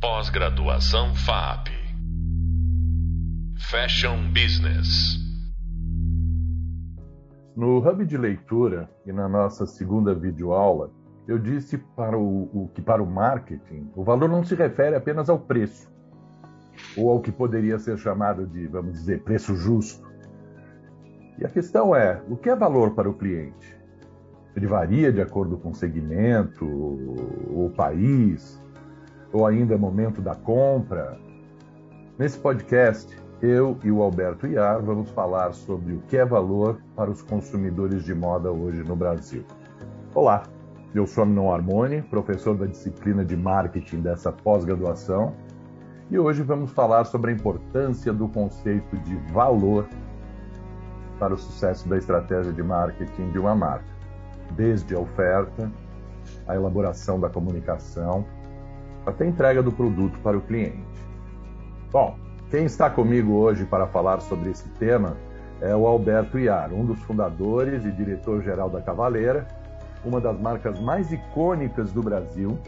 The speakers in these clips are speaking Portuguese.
Pós-graduação FAP. Fashion Business. No Hub de Leitura e na nossa segunda videoaula, eu disse para o, o, que para o marketing o valor não se refere apenas ao preço, ou ao que poderia ser chamado de, vamos dizer, preço justo. E a questão é, o que é valor para o cliente? Ele varia de acordo com o segmento, o país, ou ainda momento da compra. Nesse podcast, eu e o Alberto Iar vamos falar sobre o que é valor para os consumidores de moda hoje no Brasil. Olá, eu sou Aminon Armoni, professor da disciplina de marketing dessa pós-graduação, e hoje vamos falar sobre a importância do conceito de valor para o sucesso da estratégia de marketing de uma marca, desde a oferta, a elaboração da comunicação, até entrega do produto para o cliente. Bom, quem está comigo hoje para falar sobre esse tema é o Alberto Iar, um dos fundadores e diretor-geral da Cavaleira, uma das marcas mais icônicas do Brasil,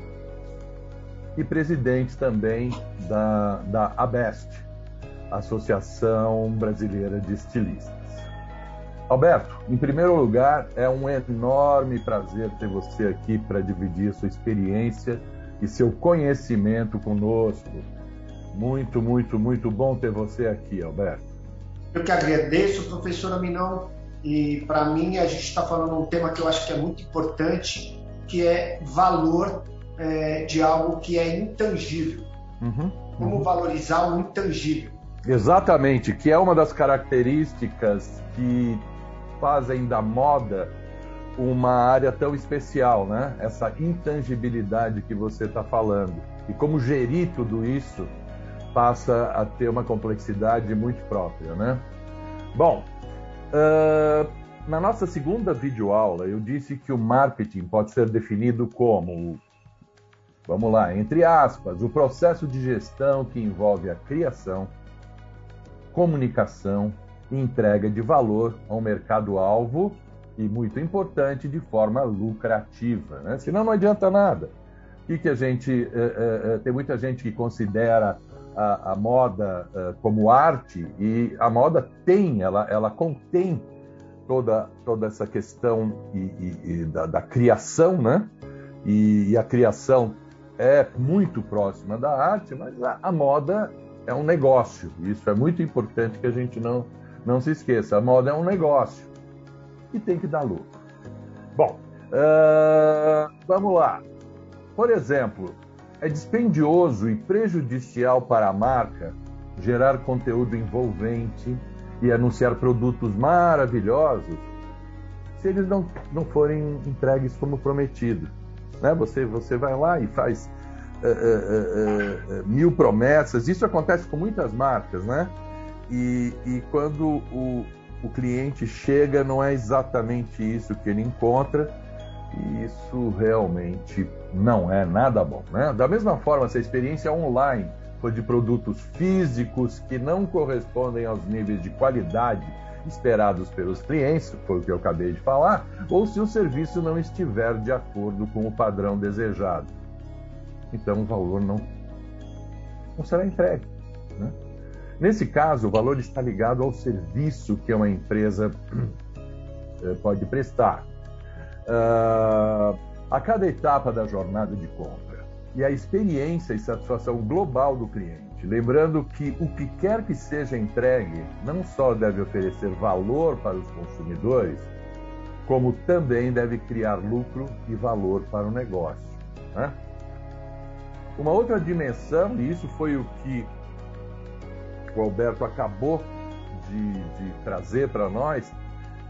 e presidente também da, da ABEST, Associação Brasileira de Estilistas. Alberto, em primeiro lugar, é um enorme prazer ter você aqui para dividir sua experiência e seu conhecimento conosco muito, muito, muito bom ter você aqui, Alberto. Eu que agradeço, professora Minão. E para mim, a gente está falando um tema que eu acho que é muito importante, que é valor é, de algo que é intangível. Uhum, Como uhum. valorizar o intangível. Exatamente, que é uma das características que fazem da moda uma área tão especial, né? Essa intangibilidade que você está falando. E como gerir tudo isso passa a ter uma complexidade muito própria, né? Bom, uh, na nossa segunda videoaula eu disse que o marketing pode ser definido como, vamos lá, entre aspas, o processo de gestão que envolve a criação, comunicação e entrega de valor ao mercado-alvo e, muito importante, de forma lucrativa, né? Senão não adianta nada. O que, que a gente... Uh, uh, tem muita gente que considera a, a moda uh, como arte e a moda tem, ela, ela contém toda, toda essa questão e, e, e da, da, criação, né? E, e, a criação é muito próxima da arte, mas a, a, moda é um negócio. Isso é muito importante que a gente não, não se esqueça. A moda é um negócio e tem que dar lucro. Bom, uh, vamos lá. Por exemplo, é dispendioso e prejudicial para a marca gerar conteúdo envolvente e anunciar produtos maravilhosos se eles não, não forem entregues como prometido. Né? Você, você vai lá e faz uh, uh, uh, mil promessas, isso acontece com muitas marcas, né? E, e quando o, o cliente chega, não é exatamente isso que ele encontra, e isso realmente não é nada bom. Né? Da mesma forma, se a experiência online for de produtos físicos que não correspondem aos níveis de qualidade esperados pelos clientes, foi o que eu acabei de falar, ou se o serviço não estiver de acordo com o padrão desejado. Então o valor não, não será entregue. Né? Nesse caso, o valor está ligado ao serviço que uma empresa eh, pode prestar uh, a cada etapa da jornada de compra e a experiência e satisfação global do cliente. Lembrando que o que quer que seja entregue não só deve oferecer valor para os consumidores, como também deve criar lucro e valor para o negócio. Né? Uma outra dimensão, e isso foi o que o Alberto acabou de, de trazer para nós,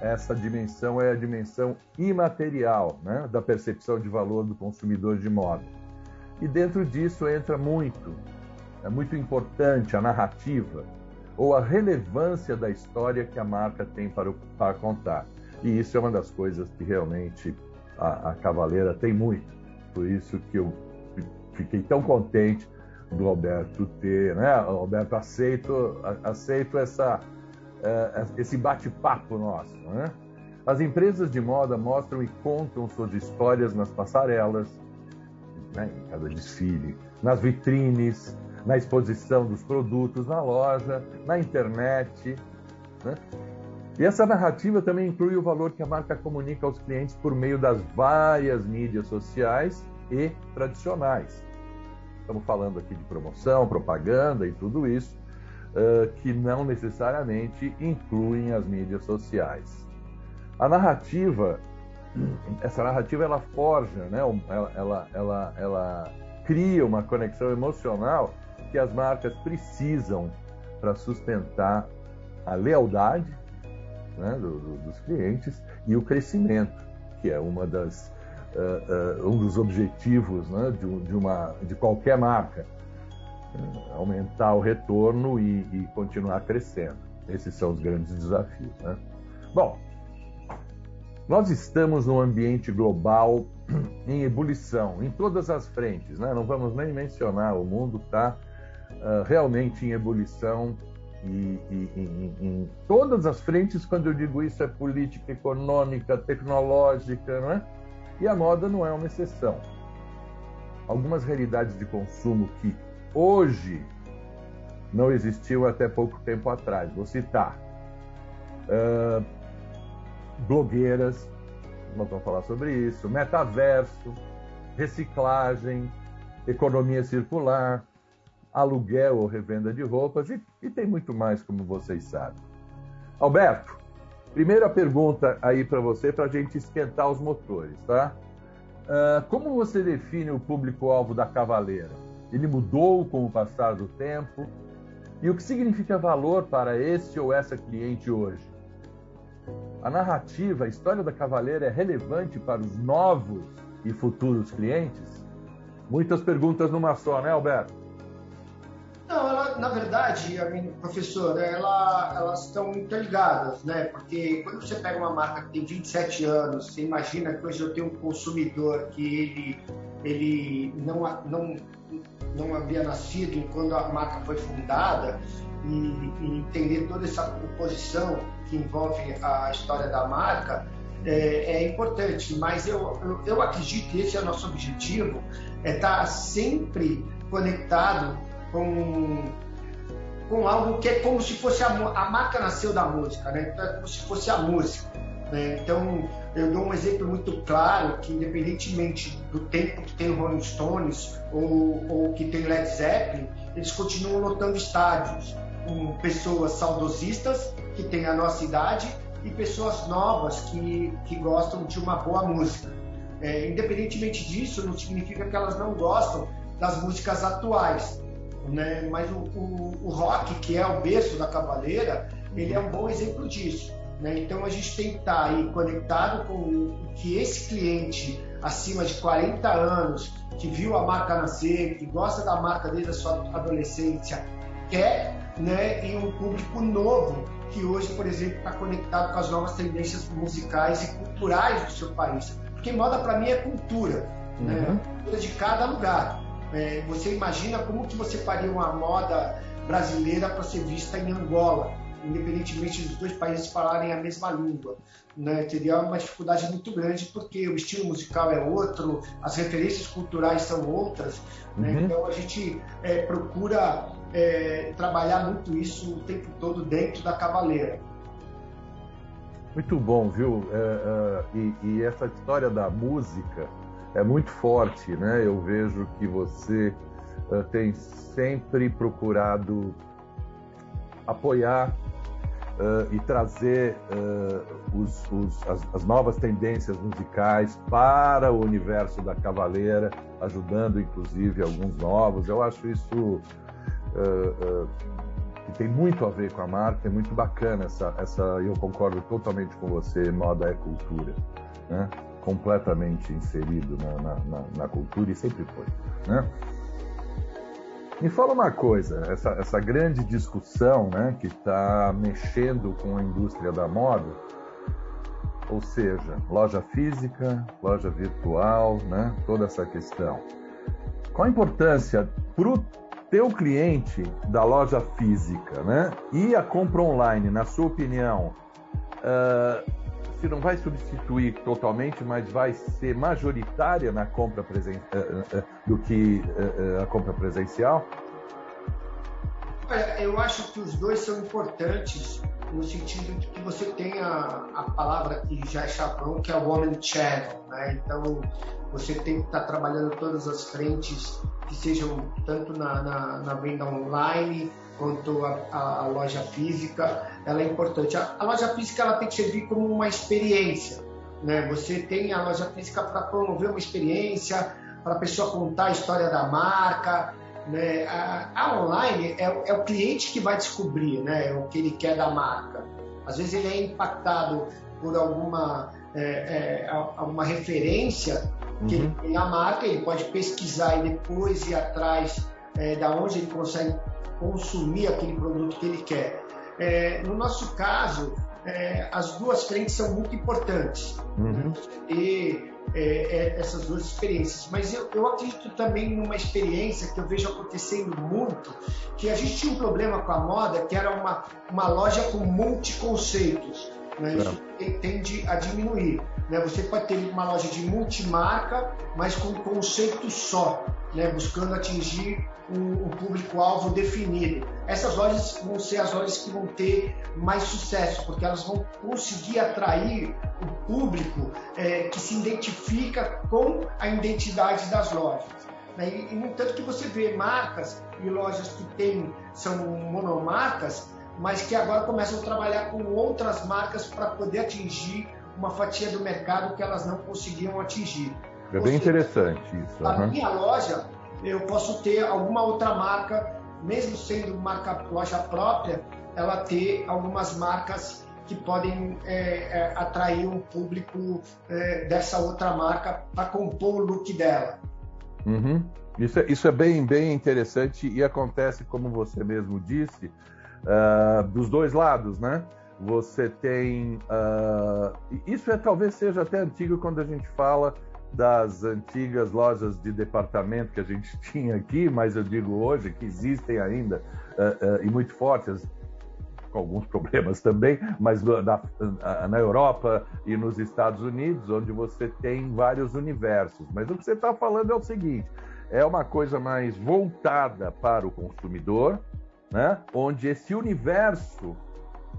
essa dimensão é a dimensão imaterial né, da percepção de valor do consumidor de moda. E dentro disso entra muito, é muito importante a narrativa ou a relevância da história que a marca tem para, para contar. E isso é uma das coisas que realmente a, a Cavaleira tem muito. Por isso que eu fiquei tão contente do Alberto ter, né? Alberto, aceito, aceito essa uh, esse bate-papo nosso. Né? As empresas de moda mostram e contam suas histórias nas passarelas, né, em cada desfile, nas vitrines, na exposição dos produtos na loja, na internet. Né? E essa narrativa também inclui o valor que a marca comunica aos clientes por meio das várias mídias sociais e tradicionais. Estamos falando aqui de promoção, propaganda e tudo isso, uh, que não necessariamente incluem as mídias sociais. A narrativa, essa narrativa, ela forja, né? ela, ela, ela, ela cria uma conexão emocional que as marcas precisam para sustentar a lealdade né, do, do, dos clientes e o crescimento, que é uma das, uh, um dos objetivos né, de, de, uma, de qualquer marca. Uh, aumentar o retorno e, e, continuar crescendo. Esses são os grandes desafios. Né? Bom, nós estamos num ambiente global em ebulição, em todas as frentes. Né? Não vamos nem mencionar, o mundo está realmente em ebulição e, e, e, em todas as frentes, quando eu digo isso, é política, econômica, tecnológica, não é? E a moda não é uma exceção. Algumas realidades de consumo que hoje não existiam até pouco tempo atrás. Vou citar uh, blogueiras, vamos falar sobre isso, metaverso, reciclagem, economia circular, aluguel ou revenda de roupas e, e tem muito mais, como vocês sabem. Alberto, primeira pergunta aí para você, para a gente esquentar os motores, tá? Uh, como você define o público-alvo da Cavaleira? Ele mudou com o passar do tempo? E o que significa valor para esse ou essa cliente hoje? A narrativa, a história da Cavaleira é relevante para os novos e futuros clientes? Muitas perguntas numa só, né, Alberto? Na verdade, a minha professora, ela, elas estão interligadas, né? Porque quando você pega uma marca que tem 27 anos, você imagina que hoje eu tenho um consumidor que ele, ele não, não, não havia nascido quando a marca foi fundada e, e entender toda essa composição que envolve a história da marca, é, é, importante, mas eu, eu, eu acredito que esse é o nosso objetivo, é estar sempre conectado com, com algo que é como se fosse a, a marca nasceu da música, né? Então é como se fosse a música. Né? Então eu dou um exemplo muito claro que independentemente do tempo que tem o Rolling Stones ou, ou que tem Led Zeppelin, eles continuam lotando estádios com pessoas saudosistas que têm a nossa idade e pessoas novas que, que gostam de uma boa música. É, independentemente disso, não significa que elas não gostam das músicas atuais né? Mas o, o, o, rock, que é o berço da cavaleira, ele é um bom exemplo disso. Né? Então a gente tem que estar aí conectado com o que esse cliente acima de 40 anos, que viu a marca nascer, que gosta da marca desde a sua adolescência, quer, né? e um público novo que hoje, por exemplo, está conectado com as novas tendências musicais e culturais do seu país. Porque moda para mim é cultura, né? uhum. né? cultura de cada lugar. É, você imagina como que você faria uma moda brasileira para ser vista em Angola, independentemente dos dois países falarem a mesma língua. Né? Teria uma dificuldade muito grande porque o estilo musical é outro, as referências culturais são outras. Né? Uhum. Então a gente é, procura é, trabalhar muito isso o tempo todo dentro da cavaleira. Muito bom, viu? É, é e, e essa história da música é muito forte, né? Eu vejo que você uh, tem sempre procurado apoiar uh, e trazer uh, os, os, as, as, novas tendências musicais para o universo da Cavaleira, ajudando inclusive alguns novos. Eu acho isso que tem muito a ver com a marca, é muito bacana essa, essa. Eu concordo totalmente com você. Moda é cultura, né? Completamente inserido na, na, na, cultura e sempre foi. Né? Me fala uma coisa, essa, essa grande discussão né, que está mexendo com a indústria da moda, ou seja, loja física, loja virtual, né, toda essa questão. Qual a importância para o teu cliente da loja física né, e a compra online, na sua opinião, uh, se não vai substituir totalmente, mas vai ser majoritária na compra presen do que a compra presencial? eu acho que os dois são importantes no sentido de que você tem a, a palavra que já é chavão, que é o Omnichannel, né? Então, você tem que estar trabalhando todas as frentes, que sejam tanto na, na, na venda online quanto a, a, loja física, ela é importante. A, a, loja física ela tem que servir como uma experiência, né? Você tem a loja física para promover uma experiência, para a pessoa contar a história da marca, né? A, a online é, é, o cliente que vai descobrir né, o que ele quer da marca. Às vezes ele é impactado por alguma, é, é, alguma referência que uhum. ele tem a marca, ele pode pesquisar e depois ir atrás é, da onde ele consegue consumir aquele produto que ele quer. É, no nosso caso, é, as duas frentes são muito importantes. Uhum. E é, é, essas duas experiências. Mas eu, eu acredito também numa experiência que eu vejo acontecendo muito, que a gente tinha um problema com a moda, que era uma, uma loja com multiconceitos. Né? Isso tende a diminuir. Né? Você pode ter uma loja de multimarca, mas com um conceito só, né? buscando atingir um, público-alvo definido. Essas lojas vão ser as lojas que vão ter mais sucesso, porque elas vão conseguir atrair o público é, que se identifica com a identidade das lojas. Né? E, e, no entanto, que você vê marcas e lojas que tem, são monomarcas, mas que agora começam a trabalhar com outras marcas para poder atingir uma fatia do mercado que elas não conseguiam atingir. É bem interessante isso. A uhum. minha loja, eu posso ter alguma outra marca, mesmo sendo marca loja própria, ela ter algumas marcas que podem é, é, atrair um público é, dessa outra marca para compor o look dela. Uhum. Isso, é, isso é bem, bem interessante e acontece, como você mesmo disse, uh, dos dois lados, né? Você tem. Uh, isso é talvez seja até antigo quando a gente fala das antigas lojas de departamento que a gente tinha aqui, mas eu digo hoje que existem ainda uh, uh, e muito fortes, com alguns problemas também, mas na, na, Europa e nos Estados Unidos, onde você tem vários universos. Mas o que você está falando é o seguinte: é uma coisa mais voltada para o consumidor, né? onde esse universo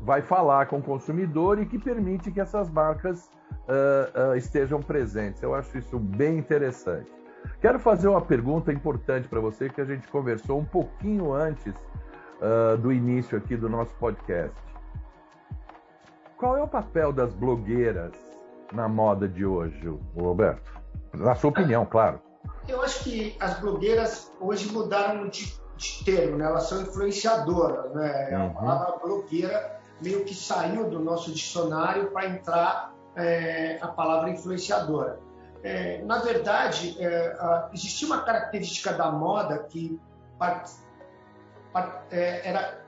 vai falar com o consumidor e que permite que essas marcas uh, uh, estejam presentes. Eu acho isso bem interessante. Quero fazer uma pergunta importante para você que a gente conversou um pouquinho antes uh, do início aqui do nosso podcast. Qual é o papel das blogueiras na moda de hoje, Roberto? Na sua opinião, claro. Eu acho que as blogueiras hoje mudaram de, de termo, né? Elas são influenciadoras, né? Uhum. A palavra blogueira meio que saiu do nosso dicionário para entrar é, a palavra influenciadora. É, na verdade, é, a, existia uma característica da moda que part, part, é, era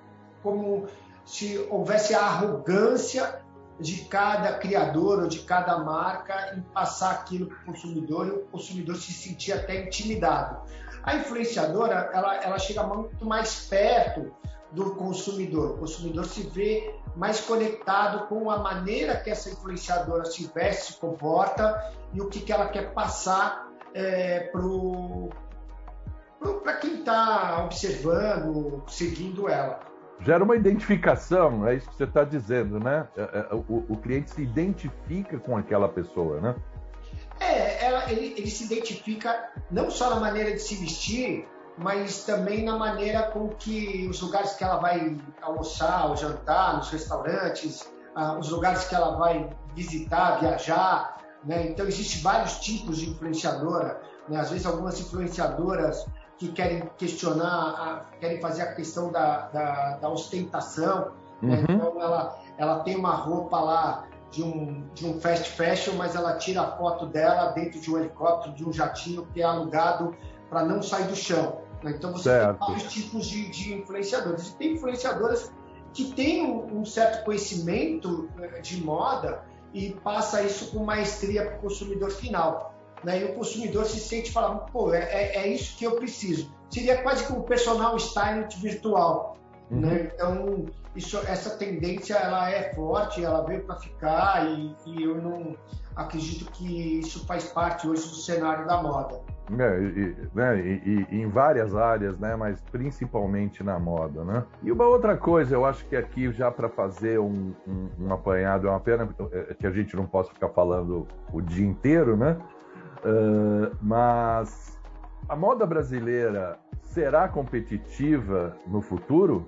como se houvesse a arrogância de cada criador ou de cada marca em passar aquilo para o consumidor e o consumidor se sentia até intimidado. A influenciadora, ela, ela chega muito mais perto do consumidor. O consumidor se vê mais conectado com a maneira que essa influenciadora se veste, se comporta e o que, que ela quer passar é, para quem está observando, seguindo ela. Gera uma identificação, é isso que você está dizendo, né? É, é, o, o, cliente se identifica com aquela pessoa, né? É, ela, ele, ele se identifica não só na maneira de se vestir, mas também na maneira com que os lugares que ela vai almoçar ou jantar, nos restaurantes, ah, os lugares que ela vai visitar, viajar. Né? Então, existem vários tipos de influenciadora. Né? Às vezes, algumas influenciadoras que querem questionar, querem fazer a questão da, da, da ostentação. Né? Uhum. Né? Então, ela, ela tem uma roupa lá de um, de um fast fashion, mas ela tira a foto dela dentro de um helicóptero, de um jatinho que é alugado para não sair do chão. Né? Então você certo. tem vários tipos de, de influenciadores. E tem influenciadoras que têm um, um certo conhecimento né, de moda e passa isso com maestria para o consumidor final. Né? E o consumidor se sente falando, pô, é, é, é, isso que eu preciso. Seria quase como um personal stylist virtual. Uhum. Né? Então, isso, essa tendência ela é forte, ela veio para ficar e, e, eu não acredito que isso faz parte hoje do cenário da moda. É, e, né, e, e, em várias áreas, né, mas principalmente na moda, né? E uma outra coisa, eu acho que aqui já para fazer um, um, um, apanhado é uma pena é, que a gente não possa ficar falando o dia inteiro, né? Uh, mas a moda brasileira será competitiva no futuro,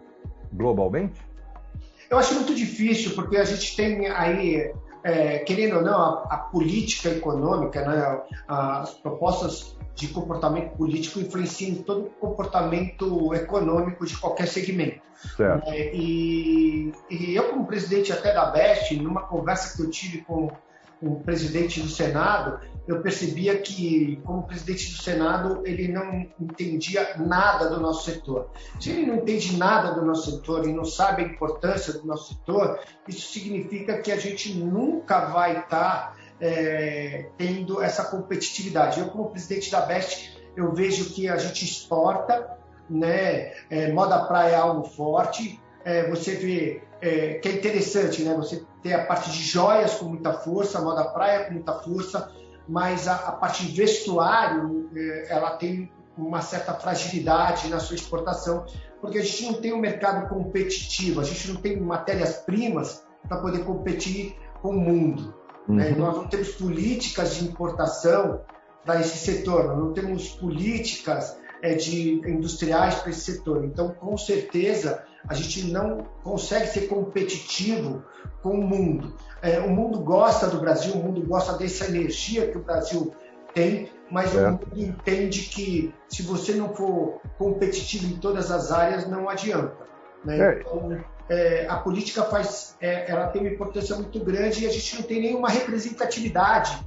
globalmente? Eu acho muito difícil, porque a gente tem aí, é, querendo ou não, a, a política econômica, né, as propostas de comportamento político influenciam em todo o comportamento econômico de qualquer segmento. É, e, e, eu, como presidente até da BEST, numa conversa que eu tive com o presidente do Senado, eu percebia que, como presidente do Senado, ele não entendia nada do nosso setor. Se ele não entende nada do nosso setor e não sabe a importância do nosso setor, isso significa que a gente nunca vai estar é, tendo essa competitividade. Eu, como presidente da Best, eu vejo que a gente exporta, né? É, moda praia é algo forte. É, você vê é, que é interessante, né? Você ter a parte de joias com muita força, moda praia com muita força, mas a, a parte de vestuário, é, ela tem uma certa fragilidade na sua exportação, porque a gente não tem um mercado competitivo, a gente não tem matérias-primas para poder competir com o mundo. Né? Uhum. Nós não temos políticas de importação para esse setor, nós não temos políticas é, de industriais para esse setor. Então, com certeza, a gente não consegue ser competitivo com o mundo. É, o mundo gosta do Brasil, o mundo gosta dessa energia que o Brasil tem, mas é. o mundo entende que se você não for competitivo em todas as áreas, não adianta. Né? É. Então, é, a política faz, é, ela tem uma importância muito grande e a gente não tem nenhuma representatividade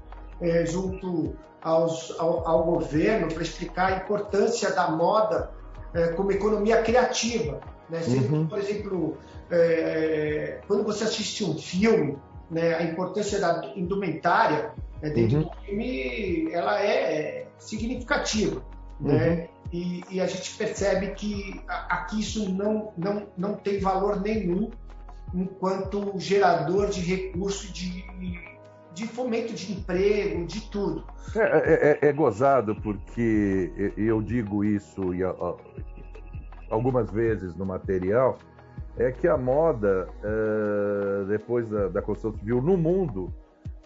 é, junto aos, ao, ao, governo para explicar a importância da moda é, como economia criativa. Né? Sempre, uhum. Por exemplo, é, quando você assiste um filme, né, a importância da indumentária né, dentro uhum. do filme ela é significativa. Né? Uhum. Né? E, e, a gente percebe que aqui isso não, não, não tem valor nenhum enquanto gerador de recurso de, de fomento de emprego, de tudo. É, é, é, é gozado porque eu digo isso e, algumas vezes no material, é que a moda, é, depois da, construção civil no mundo,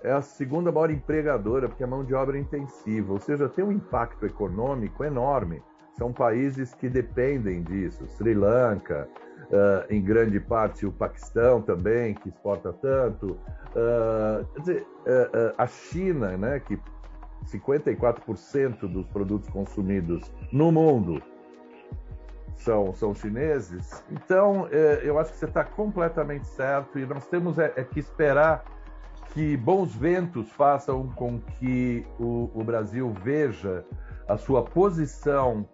é a segunda maior empregadora, porque a mão de obra é intensiva, ou seja, tem um impacto econômico enorme. São países que dependem disso. Sri Lanka, uh, em grande parte o Paquistão também, que exporta tanto. Uh, quer dizer, uh, a China, né, que 54% dos produtos consumidos no mundo são, são chineses. Então, eu acho que você está completamente certo e nós temos é, é, que esperar que bons ventos façam com que o, o Brasil veja a sua posição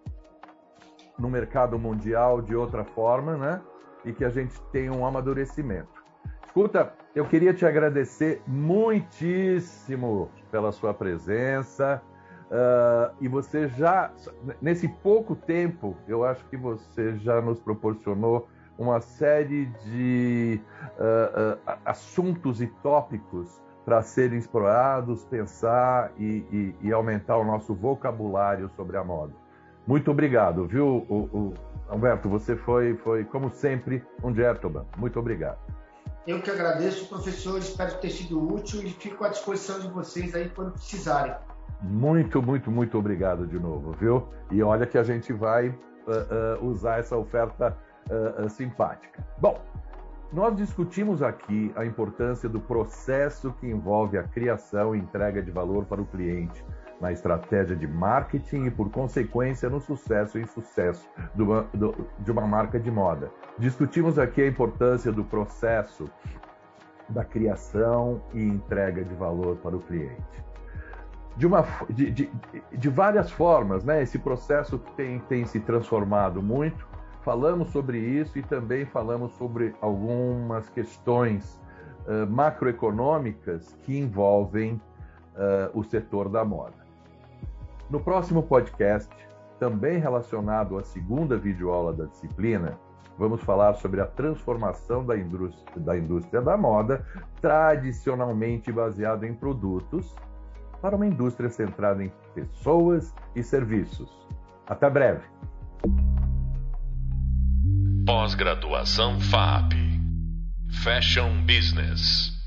no mercado mundial de outra forma, né? E que a gente tenha um amadurecimento. Escuta, eu queria te agradecer muitíssimo pela sua presença. Uh, e você já, nesse pouco tempo, eu acho que você já nos proporcionou uma série de uh, uh, assuntos e tópicos para serem explorados, pensar e, e, e aumentar o nosso vocabulário sobre a moda. Muito obrigado, viu, o, o, Alberto? Você foi, foi, como sempre, um gentleman. Muito obrigado. Eu que agradeço, professor. Espero ter sido útil e fico à disposição de vocês aí quando precisarem. Muito, muito, muito obrigado de novo, viu? E olha que a gente vai uh, uh, usar essa oferta uh, simpática. Bom, nós discutimos aqui a importância do processo que envolve a criação e entrega de valor para o cliente na estratégia de marketing e, por consequência, no sucesso e insucesso de uma, de uma marca de moda. Discutimos aqui a importância do processo da criação e entrega de valor para o cliente. De, uma, de, de, de várias formas, né? esse processo tem, tem se transformado muito. Falamos sobre isso e também falamos sobre algumas questões uh, macroeconômicas que envolvem uh, o setor da moda. No próximo podcast, também relacionado à segunda videoaula da disciplina, vamos falar sobre a transformação da indústria da, indústria da moda, tradicionalmente baseada em produtos, para uma indústria centrada em pessoas e serviços. Até breve. Pós-graduação FAP Fashion Business.